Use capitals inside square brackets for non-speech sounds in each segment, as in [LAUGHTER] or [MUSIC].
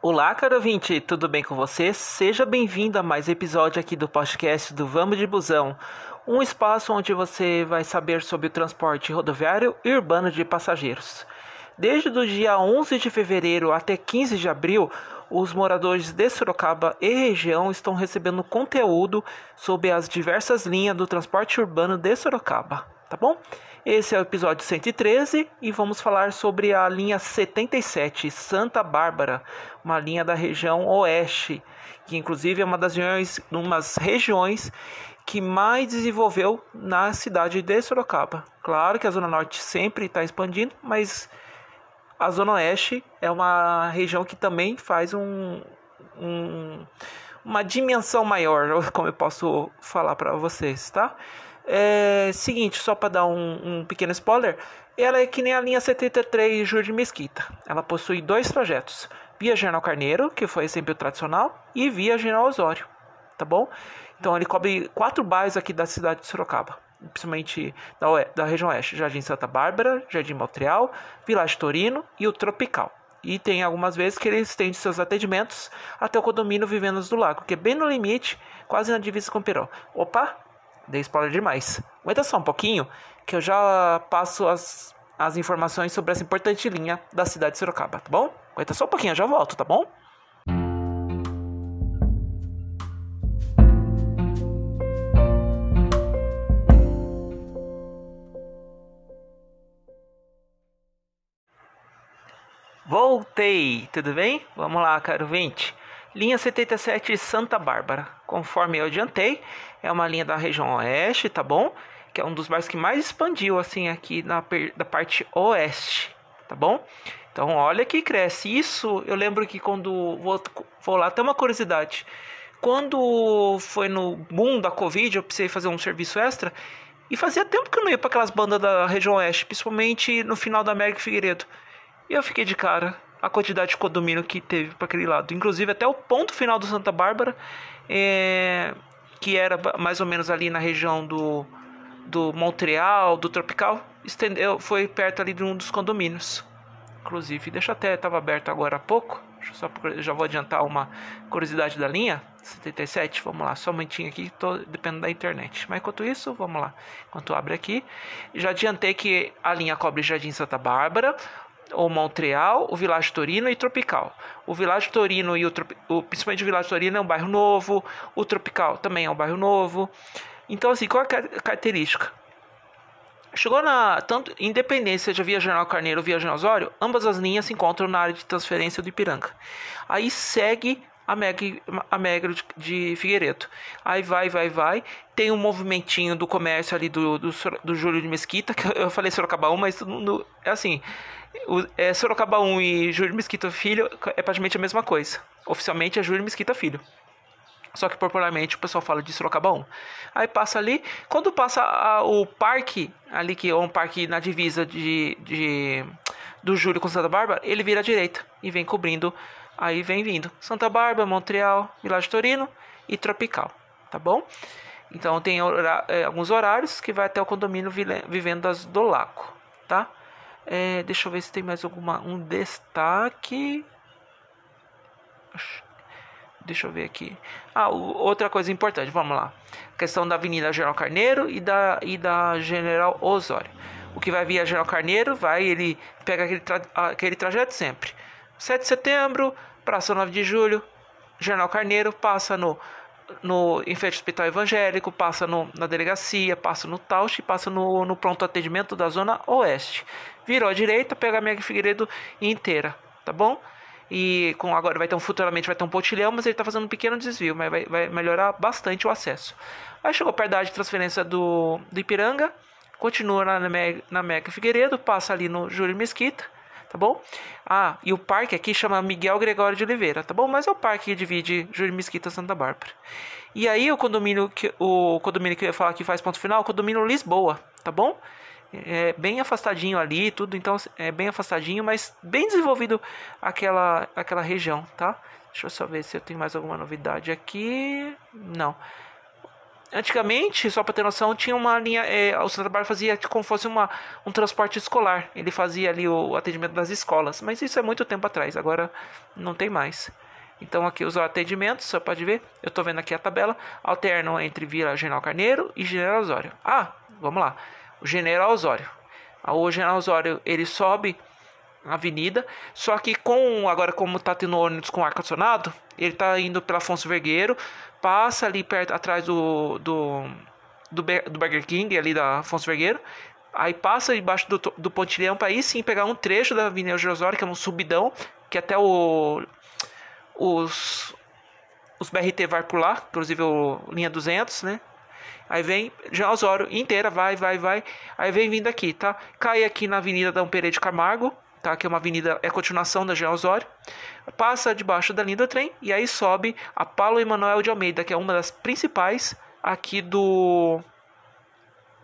Olá, caro ouvinte, tudo bem com você? Seja bem-vindo a mais episódio aqui do podcast do Vamos de Busão, um espaço onde você vai saber sobre o transporte rodoviário e urbano de passageiros. Desde o dia 11 de fevereiro até 15 de abril, os moradores de Sorocaba e região estão recebendo conteúdo sobre as diversas linhas do transporte urbano de Sorocaba, tá bom? Esse é o episódio 113 e vamos falar sobre a linha 77 Santa Bárbara, uma linha da região oeste, que inclusive é uma das regiões, umas regiões que mais desenvolveu na cidade de Sorocaba. Claro que a Zona Norte sempre está expandindo, mas a Zona Oeste é uma região que também faz um, um uma dimensão maior, [LAUGHS] como eu posso falar para vocês, tá? É seguinte, só para dar um, um, pequeno spoiler, ela é que nem a linha 73 Júlio de Mesquita. Ela possui dois trajetos: via General Carneiro, que foi sempre o tradicional, e via General Osório, tá bom? Então ele cobre quatro bairros aqui da cidade de Sorocaba, principalmente da, da região oeste: Jardim Santa Bárbara, Jardim Montreal, Village Torino e o Tropical. E tem algumas vezes que ele estende seus atendimentos até o condomínio Vivendas do Lago, que é bem no limite, quase na divisa com Peró. Opa, Dei spoiler demais. Aguenta só um pouquinho que eu já passo as, as informações sobre essa importante linha da cidade de Sorocaba, tá bom? Aguenta só um pouquinho, eu já volto, tá bom? Voltei, tudo bem? Vamos lá, caro vinte. Linha 77 Santa Bárbara. Conforme eu adiantei, é uma linha da região oeste, tá bom? Que é um dos bairros que mais expandiu assim aqui na da parte oeste, tá bom? Então olha que cresce. Isso eu lembro que quando vou, vou lá, tem uma curiosidade. Quando foi no boom da Covid, eu precisei fazer um serviço extra. E fazia tempo que eu não ia para aquelas bandas da região oeste, principalmente no final da América Figueiredo. E eu fiquei de cara a quantidade de condomínio que teve para aquele lado. Inclusive até o ponto final do Santa Bárbara, é, que era mais ou menos ali na região do, do Montreal, do Tropical, estendeu, foi perto ali de um dos condomínios. Inclusive, deixa até, estava aberto agora há pouco. Só já vou adiantar uma curiosidade da linha 77. Vamos lá, só um momentinho aqui, tô dependendo da internet. Mas enquanto isso, vamos lá. Enquanto abre aqui, já adiantei que a linha cobre Jardim Santa Bárbara, o Montreal, o Village Torino e Tropical. O Village Torino e o, o principalmente o Village Torino é um bairro novo, o Tropical também é um bairro novo. Então assim, qual é a característica? Chegou na tanto independência de Via General Carneiro ou Via General Osório, ambas as linhas se encontram na área de transferência do Ipiranga. Aí segue a Mega, a Mega de, de Figueiredo. Aí vai, vai, vai. Tem um movimentinho do comércio ali do, do, do Júlio de Mesquita, que eu falei Sorocaba 1, mas mundo, é assim, o, é, Sorocaba 1 e Júlio Mesquita Filho é praticamente a mesma coisa. Oficialmente é Júlio Mesquita Filho. Só que popularmente o pessoal fala de Sorocaba 1. Aí passa ali, quando passa a, o parque, ali que é um parque na divisa de, de do Júlio com Santa Bárbara, ele vira à direita e vem cobrindo, aí vem vindo Santa Bárbara, Montreal, Village Torino e Tropical, tá bom? Então tem é, alguns horários que vai até o condomínio Vivendas do Lago, tá? É, deixa eu ver se tem mais alguma um destaque. Deixa eu ver aqui. Ah, outra coisa importante, vamos lá. questão da Avenida General Carneiro e da, e da General Osório. O que vai via General Carneiro, vai, ele pega aquele, tra, aquele trajeto sempre. 7 de setembro, Praça 9 de Julho, General Carneiro, passa no no em frente ao hospital evangélico, passa no, na delegacia, passa no Tausch passa no, no pronto atendimento da zona oeste. Virou à direita, pega a Mega Figueiredo inteira, tá bom? E com agora vai ter um futuramente vai ter um pontilhão, mas ele está fazendo um pequeno desvio, mas vai, vai melhorar bastante o acesso. Aí chegou perto da área de transferência do, do Ipiranga, continua na na Mega Figueiredo, passa ali no Júlio Mesquita, tá bom? Ah, e o parque aqui chama Miguel Gregório de Oliveira, tá bom? Mas é o parque que divide Júlio Mesquita Santa Bárbara. E aí o condomínio que o condomínio que eu ia falar que faz ponto final, é o condomínio Lisboa, tá bom? É bem afastadinho ali, tudo, então é bem afastadinho, mas bem desenvolvido aquela aquela região, tá? Deixa eu só ver se eu tenho mais alguma novidade aqui. Não. Antigamente, só para ter noção, tinha uma linha. É, o Santa Bárbara fazia como fosse uma, um transporte escolar. Ele fazia ali o atendimento das escolas. Mas isso é muito tempo atrás, agora não tem mais. Então aqui os atendimentos, você pode ver. Eu estou vendo aqui a tabela. Alternam entre Vila General Carneiro e General Osório. Ah, vamos lá. O General Osório. O General Osório ele sobe avenida, só que com agora como está tendo ônibus com ar condicionado, ele está indo pela Afonso Vergueiro, passa ali perto atrás do do, do, do Burger King ali da Afonso Vergueiro, aí passa debaixo do, do Pontilhão para aí sim pegar um trecho da Avenida Osório, que é um subidão, que até o os os BRT vai por lá, inclusive o linha 200, né? Aí vem já Osório inteira, vai, vai, vai. Aí vem vindo aqui, tá? Cai aqui na Avenida Dom Pereira de Camargo, tá? Que é uma avenida, é continuação da Jean Osório. Passa debaixo da linha do trem e aí sobe a Paulo Emanuel de Almeida, que é uma das principais aqui do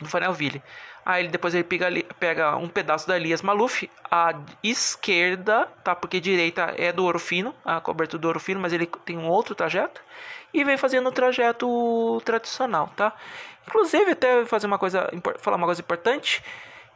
do Fanelville. Aí depois ele pega, pega um pedaço da Elias Maluf, a esquerda, tá? Porque direita é do Ouro Fino, a cobertura do Ouro Fino, mas ele tem um outro trajeto. E vem fazendo o trajeto tradicional, tá? Inclusive, até fazer uma coisa, falar uma coisa importante,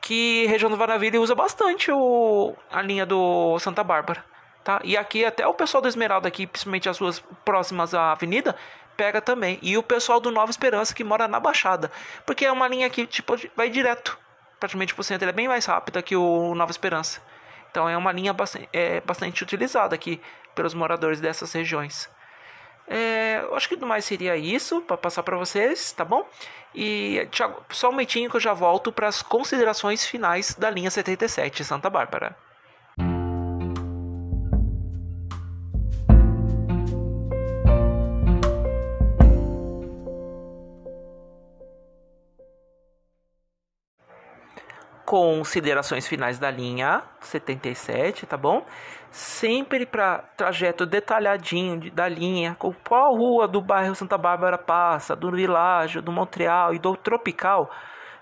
que região do Vanaville usa bastante o, a linha do Santa Bárbara. Tá? E aqui até o pessoal do Esmeralda aqui, principalmente as ruas próximas à avenida, pega também. E o pessoal do Nova Esperança que mora na Baixada. Porque é uma linha que tipo, vai direto praticamente o centro. Ele é bem mais rápida que o Nova Esperança. Então é uma linha bastante, é, bastante utilizada aqui pelos moradores dessas regiões. É, eu acho que no mais seria isso para passar para vocês, tá bom? E só um momentinho que eu já volto para as considerações finais da linha 77 Santa Bárbara. Considerações finais da linha 77, tá bom? Sempre para trajeto detalhadinho de, da linha, com qual rua do bairro Santa Bárbara passa, do Világio, do Montreal e do Tropical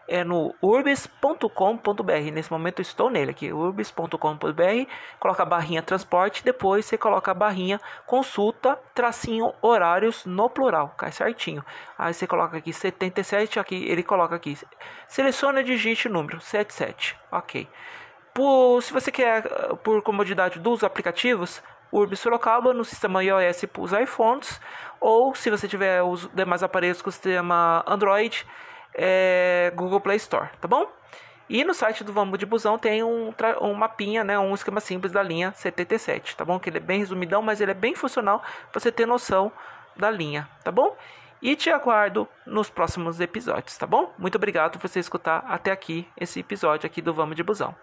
é no urbis.com.br. Nesse momento estou nele aqui, urbis.com.br. Coloca a barrinha transporte, depois você coloca a barrinha consulta, tracinho horários no plural, cai certinho. Aí você coloca aqui 77, aqui ele coloca aqui. Seleciona digite o número 77. OK. Por, se você quer por comodidade dos aplicativos, Urbis Sorocaba no sistema iOS para os iPhones, ou se você tiver os demais aparelhos com o sistema Android, é, Google Play Store, tá bom? E no site do Vamos de Busão tem um, um mapinha, né, um esquema simples da linha 77, tá bom? Que ele é bem resumidão, mas ele é bem funcional para você ter noção da linha, tá bom? E te aguardo nos próximos episódios, tá bom? Muito obrigado por você escutar até aqui esse episódio aqui do Vamos de Busão.